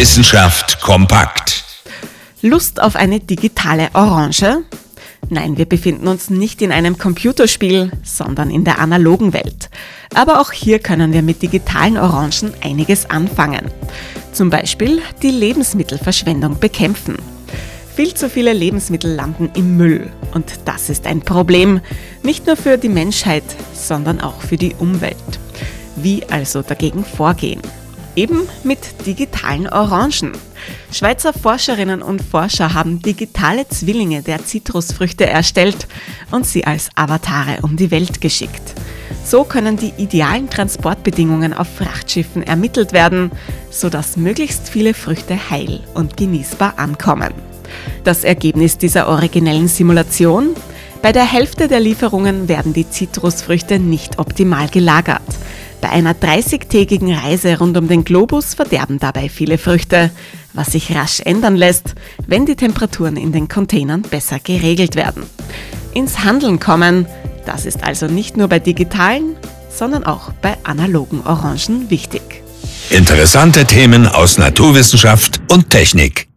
Wissenschaft kompakt. Lust auf eine digitale Orange? Nein, wir befinden uns nicht in einem Computerspiel, sondern in der analogen Welt. Aber auch hier können wir mit digitalen Orangen einiges anfangen. Zum Beispiel die Lebensmittelverschwendung bekämpfen. Viel zu viele Lebensmittel landen im Müll und das ist ein Problem, nicht nur für die Menschheit, sondern auch für die Umwelt. Wie also dagegen vorgehen? Eben mit digitalen Orangen. Schweizer Forscherinnen und Forscher haben digitale Zwillinge der Zitrusfrüchte erstellt und sie als Avatare um die Welt geschickt. So können die idealen Transportbedingungen auf Frachtschiffen ermittelt werden, sodass möglichst viele Früchte heil und genießbar ankommen. Das Ergebnis dieser originellen Simulation? Bei der Hälfte der Lieferungen werden die Zitrusfrüchte nicht optimal gelagert. Bei einer 30-tägigen Reise rund um den Globus verderben dabei viele Früchte, was sich rasch ändern lässt, wenn die Temperaturen in den Containern besser geregelt werden. Ins Handeln kommen, das ist also nicht nur bei digitalen, sondern auch bei analogen Orangen wichtig. Interessante Themen aus Naturwissenschaft und Technik.